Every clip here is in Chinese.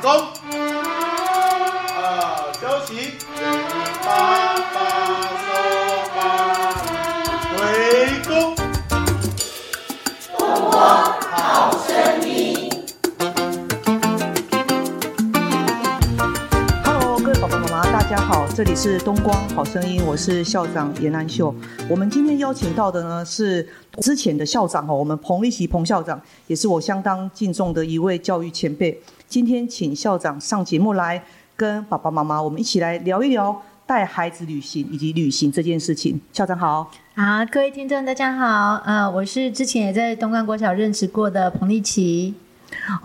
场中，呃，休息，八八收八，回宫。Hello，各位爸爸妈妈，大家好，这里是东光好声音，我是校长严南秀。我们今天邀请到的呢是之前的校长哈，我们彭立奇彭校长，也是我相当敬重的一位教育前辈。今天请校长上节目来跟爸爸妈妈，我们一起来聊一聊带孩子旅行以及旅行这件事情。校长好。好，各位听众大家好，呃，我是之前也在东关国小任职过的彭丽琪。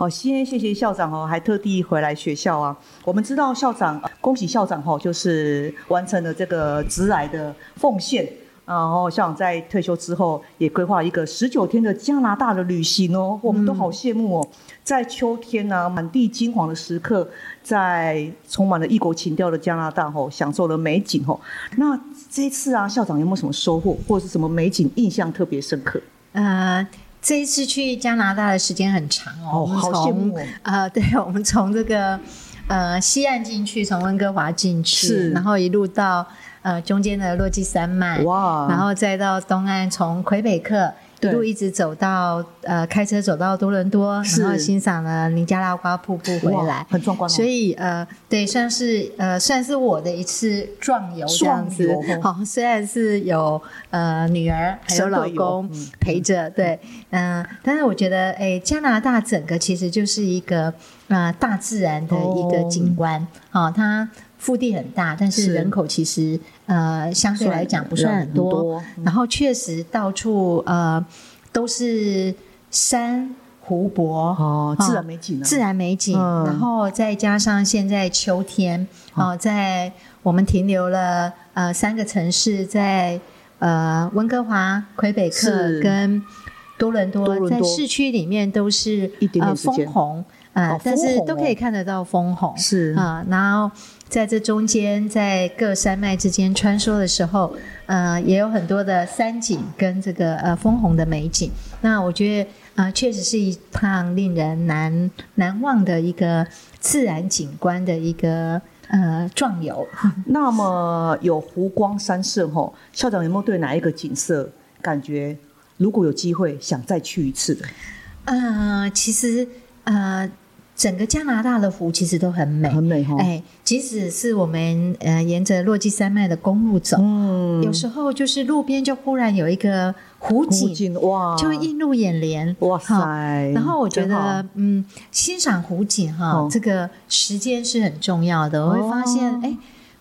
哦，先谢谢校长哦，还特地回来学校啊。我们知道校长，恭喜校长哦，就是完成了这个职癌的奉献。然后校长在退休之后，也规划一个十九天的加拿大的旅行哦，我们都好羡慕哦。在秋天呢、满地金黄的时刻，在充满了异国情调的加拿大哦，享受了美景哦。那这一次啊，校长有没有什么收获，或者是什么美景印象特别深刻？呃，这一次去加拿大的时间很长哦，好羡慕哦呃，对，我们从这个呃西岸进去，从温哥华进去，然后一路到呃中间的落基山脉，哇。然后再到东岸，从魁北克。一路一直走到呃，开车走到多伦多，然后欣赏了尼加拉瓜瀑布回来，很壮观哦。所以呃，对，算是呃，算是我的一次壮游这样子。好、虽然是有呃女儿还有老公嗯陪着，对，嗯、但是我觉得，哎，加拿大整个其实就是一个呃大自然的一个景观，哦它腹地很大，但是是。人口其实呃相对来讲不算很很多，多然后确实到处呃都是山湖泊哦，自然美景啊，自然美景，嗯。然后再加上现在秋天，哦、在我们停留了呃三个城市，在呃温哥华、魁北克跟多伦多，多伦多在市区里面都是一点点枫红，呃，哦但是都可以哦。看得到枫红，是。啊、然后在这中间，在各山脉之间穿梭的时候，呃，也有很多的山景跟这个呃枫红的美景。那我觉得，呃，确实是一趟令人难难忘的一个自然景观的一个呃壮游。那么有湖光山色吼，校长有没有对哪一个景色感觉，如果有机会想再去一次的？呃，其实呃，整个加拿大的湖其实都很美，很美哈，哎，即使是我们呃沿着落基山脉的公路走，嗯。有时候就是路边就忽然有一个湖湖景，哇，就会映入眼帘。哇好塞！然后我觉得，嗯，欣赏湖景哈，哦这个时间是很重要的。我会发现，哦哎、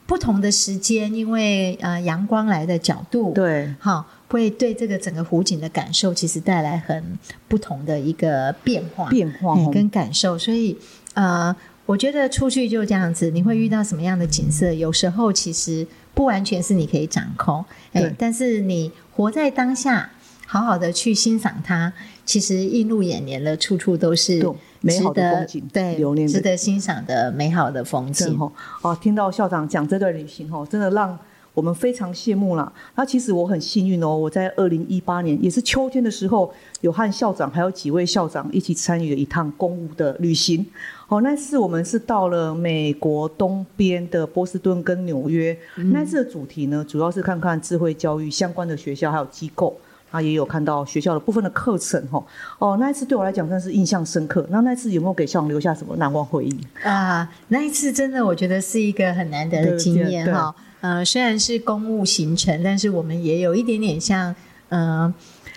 不同的时间，因为呃阳光来的角度，，对。哈，会对这个整个湖景的感受，其实带来很不同的一个变化。变化跟感受，所以呃，我觉得出去就这样子，你会遇到什么样的景色？有时候其实不完全是你可以掌控，哎，但是你活在当下，好好的去欣赏它，其实映入眼帘的，处处都是美好的风景对，留念值得欣赏的美好的风景。哦，听到校长讲这段旅行哦，真的让我们非常羡慕啦。那其实我很幸运哦，我在二零一八年也是秋天的时候，有和校长还有几位校长一起参与了一趟公务的旅行。哦，那次我们是到了美国东边的波士顿跟纽约。那次的主题呢，主要是看看智慧教育相关的学校还有机构。啊，也有看到学校的部分的课程哈。哦，那一次对我来讲真的是印象深刻。那那次有没有给校长留下什么难忘回忆？啊，那一次真的我觉得是一个很难得的经验哈。呃，虽然是公务行程，但是我们也有一点点像呃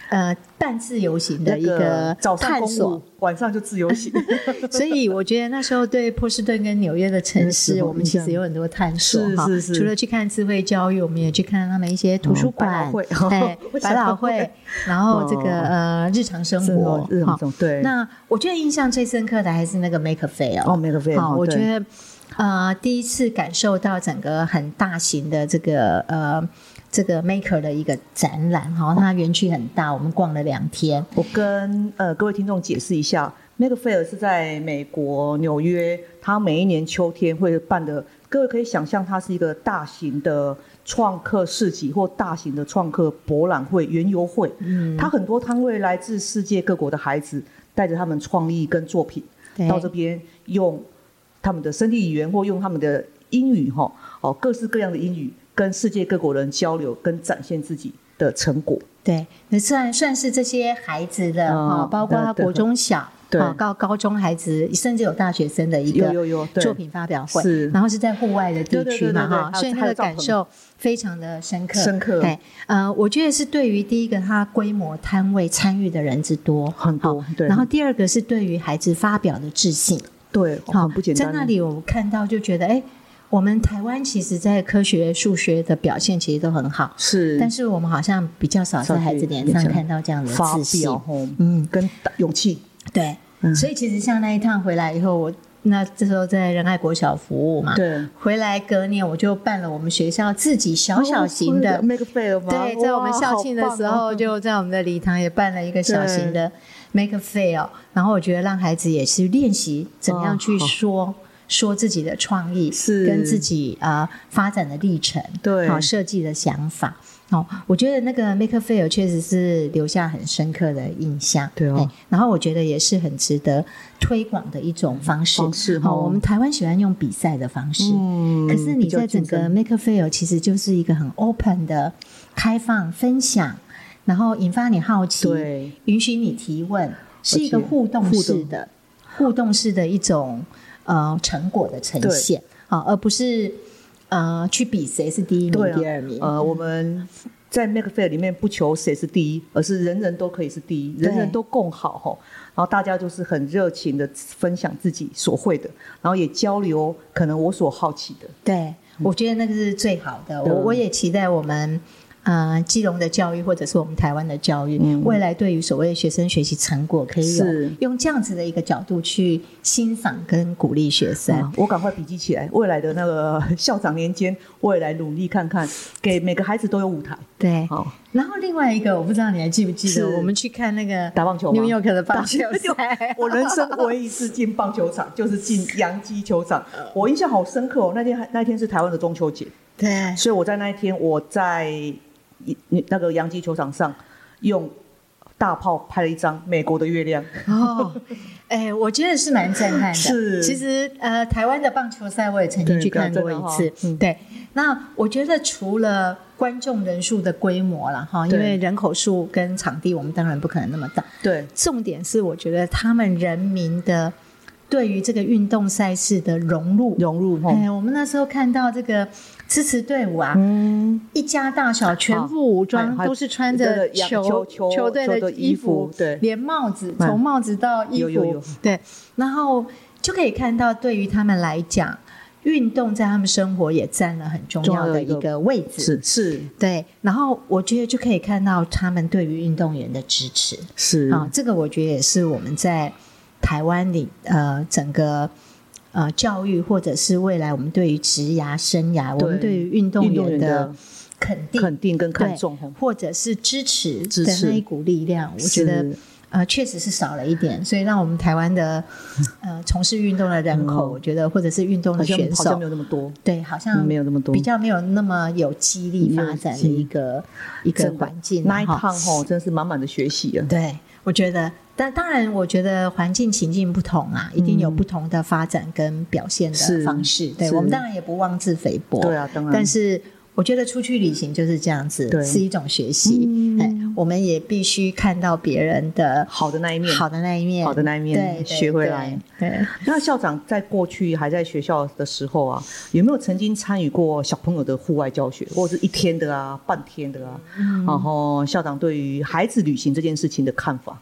呃半自由行的一那个探索。务。，晚上就自由行。所以我觉得那时候对波士顿跟纽约的城市，我们其实有很多探索哈。是是。是除了去看智慧教育，我们也去看他们一些图书馆汇，哎为，什百老汇，然后这个哦。呃日常生活。哈生活对。那我觉得印象最深刻的还是那个 Make a Fail 哦，Make a Fair，好，哦我觉得呃第一次感受到整个很大型的这个呃这个 Maker 的一个展览哈，它园区很大，我们逛了两天。我跟呃各位听众解释一下，Make Fair 是在美国纽约，它每一年秋天会办的。各位可以想象，它是一个大型的创客市集或大型的创客博览会、园游会。嗯，它很多摊位来自世界各国的孩子，带着他们创意跟作品到这边用他们的身体语言或用他们的英语哈，哦，各式各样的英语跟世界各国人交流，跟展现自己的成果。对，那算算是这些孩子的嗯啊，包括他国中小。对啊，高高中孩子，甚至有大学生的一个作品发表会，是然后是在户外的地区嘛，哈，所以那个还有帐篷感受非常的深刻。深刻对，呃，我觉得是对于第一个，它规模摊位参与的人之多很多对然后第二个是对于孩子发表的自信，对，好很不简单。在那里我们看到就觉得，哎，我们台湾其实在科学、数学的表现其实都很好，是，但是我们好像比较少在孩子脸上看到这样的发自信表。嗯，跟勇气，对，嗯所以其实像那一趟回来以后，我那这时候在仁爱国小服务嘛，对，回来隔年我就办了我们学校自己小小型的。make fair 吗？对，在我们校庆的时候，就在我们的礼堂也办了一个小型的 make a fail，然后我觉得让孩子也是练习怎么样去哦好说、自己的创意，是。跟自己啊、呃发展的历程，对。好设计的想法。哦，我觉得那个 make fail 确实是留下很深刻的印象。对然后我觉得也是很值得推广的一种方式。方式我们台湾喜欢用比赛的方式，嗯可是你在整个 Make Fail 其实就是一个很 open 的开放分享，然后引发你好奇，对，允许你提问，是一个互动式的互动式的一种呃成果的呈现啊，而不是呃去比谁是第一名、对啊第二名。呃，我们在 Make Fair 里面不求谁是第一，而是人人都可以是第一，人人都共好哈。然后大家就是很热情的分享自己所会的，然后也交流可能我所好奇的。对，我觉得那个是最好的。我我也期待我们。呃，基隆的教育，或者是我们台湾的教育，嗯未来对于所谓学生学习成果，可以有用这样子的一个角度去欣赏跟鼓励学生。啊，我赶快笔记起来，未来的那个 校长年间，我也来努力看看，给每个孩子都有舞台。对，好，然后另外一个，我不知道你还记不记得，我们去看那个打棒球吗 New York 的棒球就赛。我人生唯一一次进棒球场，就是进洋基球场，我印象好深刻哦。那天还那天是台湾的中秋节，对，所以我在那一天我在一那个洋基球场上用大炮拍了一张美国的月亮。哦，哎，我觉得是蛮震撼的。是其实呃，台湾的棒球赛我也曾经去看过一次。嗯对，那我觉得除了观众人数的规模了哈，因对为人口数跟场地我们当然不可能那么大，对，重点是我觉得他们人民的对于这个运动赛事的融入。融入哈。哎，我们那时候看到这个支持队伍啊，嗯，一家大小全副武装，都是穿着球球球球队的衣衣服对。连帽子，嗯。从帽子到衣服，对，然后就可以看到，对于他们来讲，运动在他们生活也占了很重要的一个位置。是是。对，然后我觉得就可以看到他们对于运动员的支持。是。啊，这个我觉得也是我们在台湾里呃整个呃教育或者是未来我们对于职涯生涯，我们对于运动员员的的肯定肯定跟看重。或者是支持支持。的那一股力量，我觉得是。呃确实是少了一点，所以让我们台湾的 呃从事运动的人口，嗯。我觉得或者是运动的选手像好像没，有那么多，对，好像没有那么多。比较没有那么有激励发展的一个一个环境那一哈趟吼，真是满满的学习啊。对，我觉得，但当然，我觉得环境情境不同啊，一定有不同的发展跟表现的方式。对我们当然也不妄自菲薄，对啊，当然。但是我觉得出去旅行就是这样子，对是一种学习。嗯哎，我们也必须看到别人的好的那一面，好的那一面，好的那一面对，对学回来。对，对那校长在过去还在学校的时候啊，有没有曾经参与过小朋友的户外教学，或者是一天的啊、半天的啊？嗯然后校长对于孩子旅行这件事情的看法？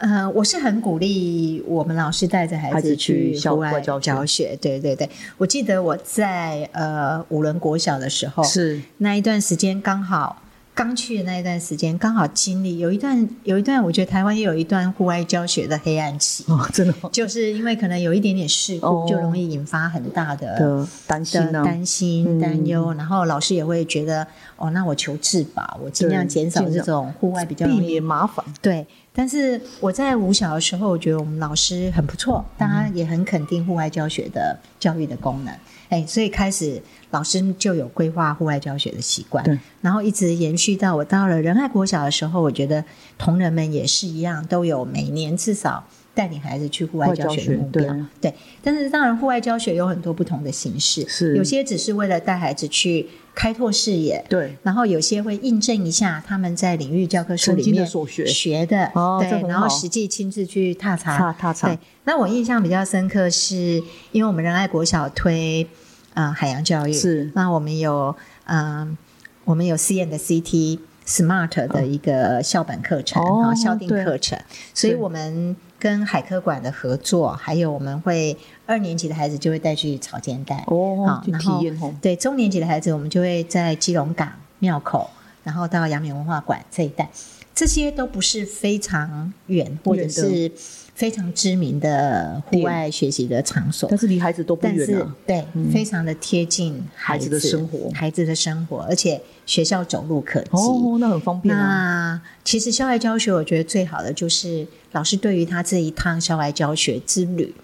呃，我是很鼓励我们老师带着孩孩子子去户外外教学教学。对对对，我记得我在呃五轮国小的时候，是那一段时间刚好刚去的那一段时间，刚好经历有一段有一段，我觉得台湾也有一段户外教学的黑暗期，哦，真的吗就是因为可能有一点点事故，哦就容易引发很大的。的担心担心、嗯担忧，然后老师也会觉得，哦，那我求自保，我尽量对减少这种户外比较避免麻烦。对，但是我在五小的时候，我觉得我们老师很不错，大家也很肯定户外教学的教育的功能。哎，所以开始老师就有规划户外教学的习惯，对，然后一直延续到我到了仁爱国小的时候，我觉得同仁们也是一样，都有每年至少带领孩子去户外教学的目标。对，但是当然户外教学有很多不同的形式，是。有些只是为了带孩子去开拓视野，对，然后有些会印证一下他们在领域教科书里面所学。学的，对，然后好实际亲自去踏查。踏踏查。对，那我印象比较深刻是，因为我们仁爱国小推呃海洋教育，是。那我们有嗯、我们有 C N 的 C T Smart 的一个校本课程哦啊、校定对。课程，所以我们跟海科馆的合作，还有我们会二年级的孩子就会带去草间带哦好，去然后体验哦，对中年级的孩子，我们就会在基隆港、庙口，然后到阳明文化馆这一带，这些都不是非常远或者是非常知名的户外学习的场所。但，是离孩子都不但是远啊，对、嗯。非常的贴近孩孩子的生活。孩子的生活，而且学校走路可及。哦，那很方便啊，那其实校外教学，我觉得最好的就是老师对于他这一趟校外教学之旅，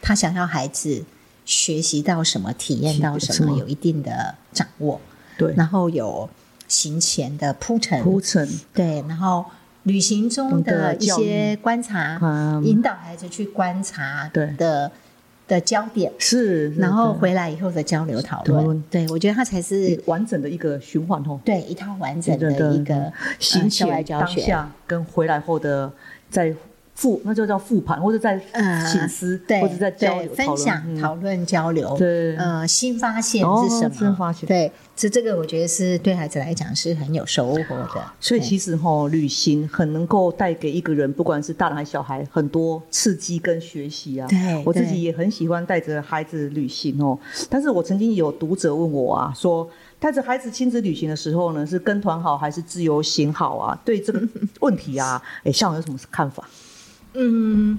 他想要孩子学习到什么、体验到什么有一定的掌握，对，然后有行前的铺陈，铺陈，对，然后旅行中的一些观察，嗯，引导孩子去观察对。的的焦点，是，然后回来以后的交流讨讨论。论，对我觉得它才是完整的一个循环哦，对一套完整的一个行前。当下跟回来后的在复，那就叫复盘，或者在嗯醒思，对，或者在交流分享、嗯讨论、交流，对呃，新发现哦是什么？新发现对，这这个我觉得是对孩子来讲是很有收获的。所以其实哈、旅行很能够带给一个人，不管是大人还是小孩，很多刺激跟学习啊。对我自己也很喜欢带着孩子旅行哦。但是我曾经有读者问我啊，说带着孩子亲子旅行的时候呢，是跟团好还是自由行好啊？对这个问题啊，哎，校长有什么看法？嗯，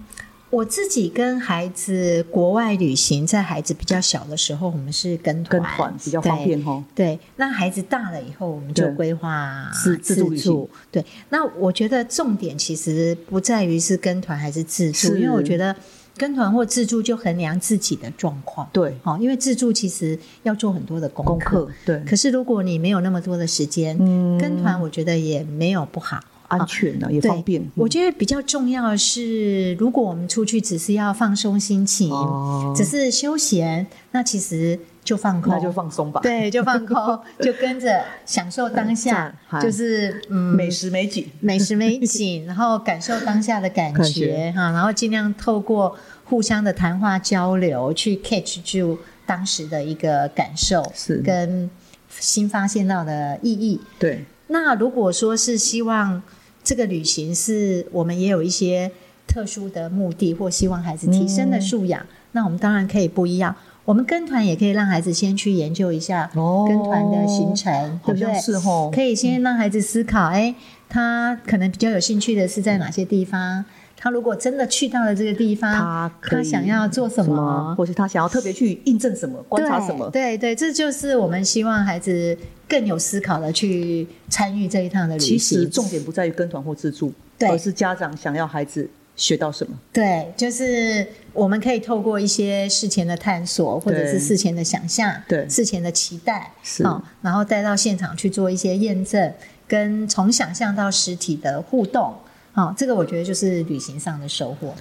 我自己跟孩子国外旅行，在孩子比较小的时候，我们是跟团，跟团比较方便哦。对，那孩子大了以后，我们就规划自自助对，那我觉得重点其实不在于是跟团还是自助，因为我觉得跟团或自助就衡量自己的状况。对，哦，因为自助其实要做很多的功功课对，可是如果你没有那么多的时间，嗯。跟团我觉得也没有不好。安全呢、也方便。我觉得比较重要的是，如果我们出去只是要放松心情，哦。只是休闲，那其实就放空，那就放松吧。对，就放空，就跟着享受当下赞，就是嗯，美食美景，美食美景，然后感受当下的感觉。哈，然后尽量透过互相的谈话交流，去 catch 住当时的一个感受，是。跟新发现到的意义。对，那如果说是希望这个旅行是我们也有一些特殊的目的，或希望孩子提升的素养，那我们当然可以不一样。我们跟团也可以让孩子先去研究一下哦跟团的行程，对不对？是哦。可以先让孩子思考，哎，他可能比较有兴趣的是在哪些地方？他如果真的去到了这个地方，他他想要做什么？或是他想要特别去印证什么、观察什么？对对对，这就是我们希望孩子更有思考的去参与这一趟的旅行其行。实重点不在于跟团或自助，而是家长想要孩子学到什么。对，就是我们可以透过一些事前的探索，或者是事前的想象，对事前的期待，是哦，然后带到现场去做一些验证，跟从想象到实体的互动，哦，这个我觉得就是旅行上的收获。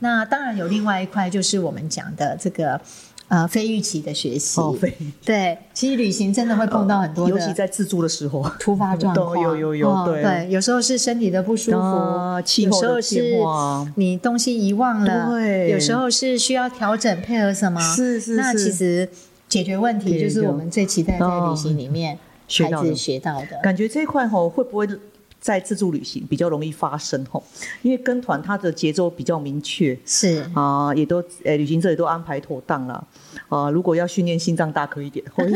那当然有另外一块，就是我们讲的这个呃非预期的学习。哦，非。对，其实旅行真的会碰到很多的，尤其在自助的时候，突发状况，都有有有哦对。对，有时候是身体的不舒服，啊气有时候是你东西遗忘了，对。有时候是需要调整配合什么，是是那其实解决问题就是我们最期待在旅行里面孩子学到的学到的。感觉这一块吼会不会在自助旅行比较容易发生吼？因为跟团它的节奏比较明确是啊、也都呃旅行社也都安排妥当了啊、如果要训练心脏大颗一点，或者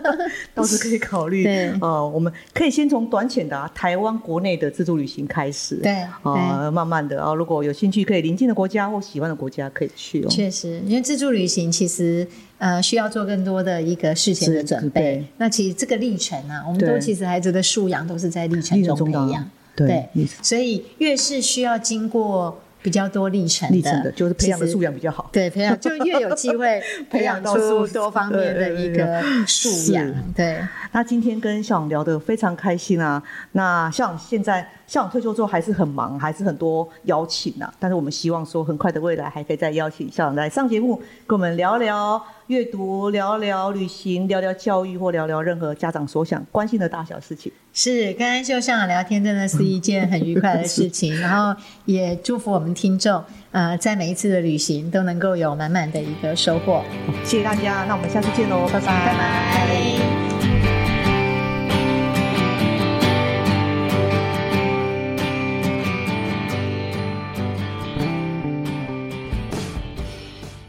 倒是可以考虑。对呃，我们可以先从短浅的、啊、台湾国内的自助旅行开始。对啊、慢慢的啊、如果有兴趣，可以邻近的国家或喜欢的国家可以去哦。确实，因为自助旅行其实呃需要做更多的一个事前的准备。那其实这个历程啊，我们都其实孩子的素养都是在历程中培养。对对所以越是需要经过比较多历程历程的，就是培养的素养比较好。对，培养 就越有机会 培养出多方面的一个素养。对，那今天跟校长聊得非常开心啊。那校长现在校长退休之后还是很忙，还是很多邀请啊。但是我们希望说，很快的未来还可以再邀请校长来上节目，跟我们聊聊阅读，聊聊旅行，聊聊教育，或聊聊任何家长所想关心的大小事情。是跟安秀校长聊天真的是一件很愉快的事情，然后也祝福我听众，呃，在每一次的旅行都能够有满满的一个收获。谢谢大家，那我们下次见喽，拜拜拜拜。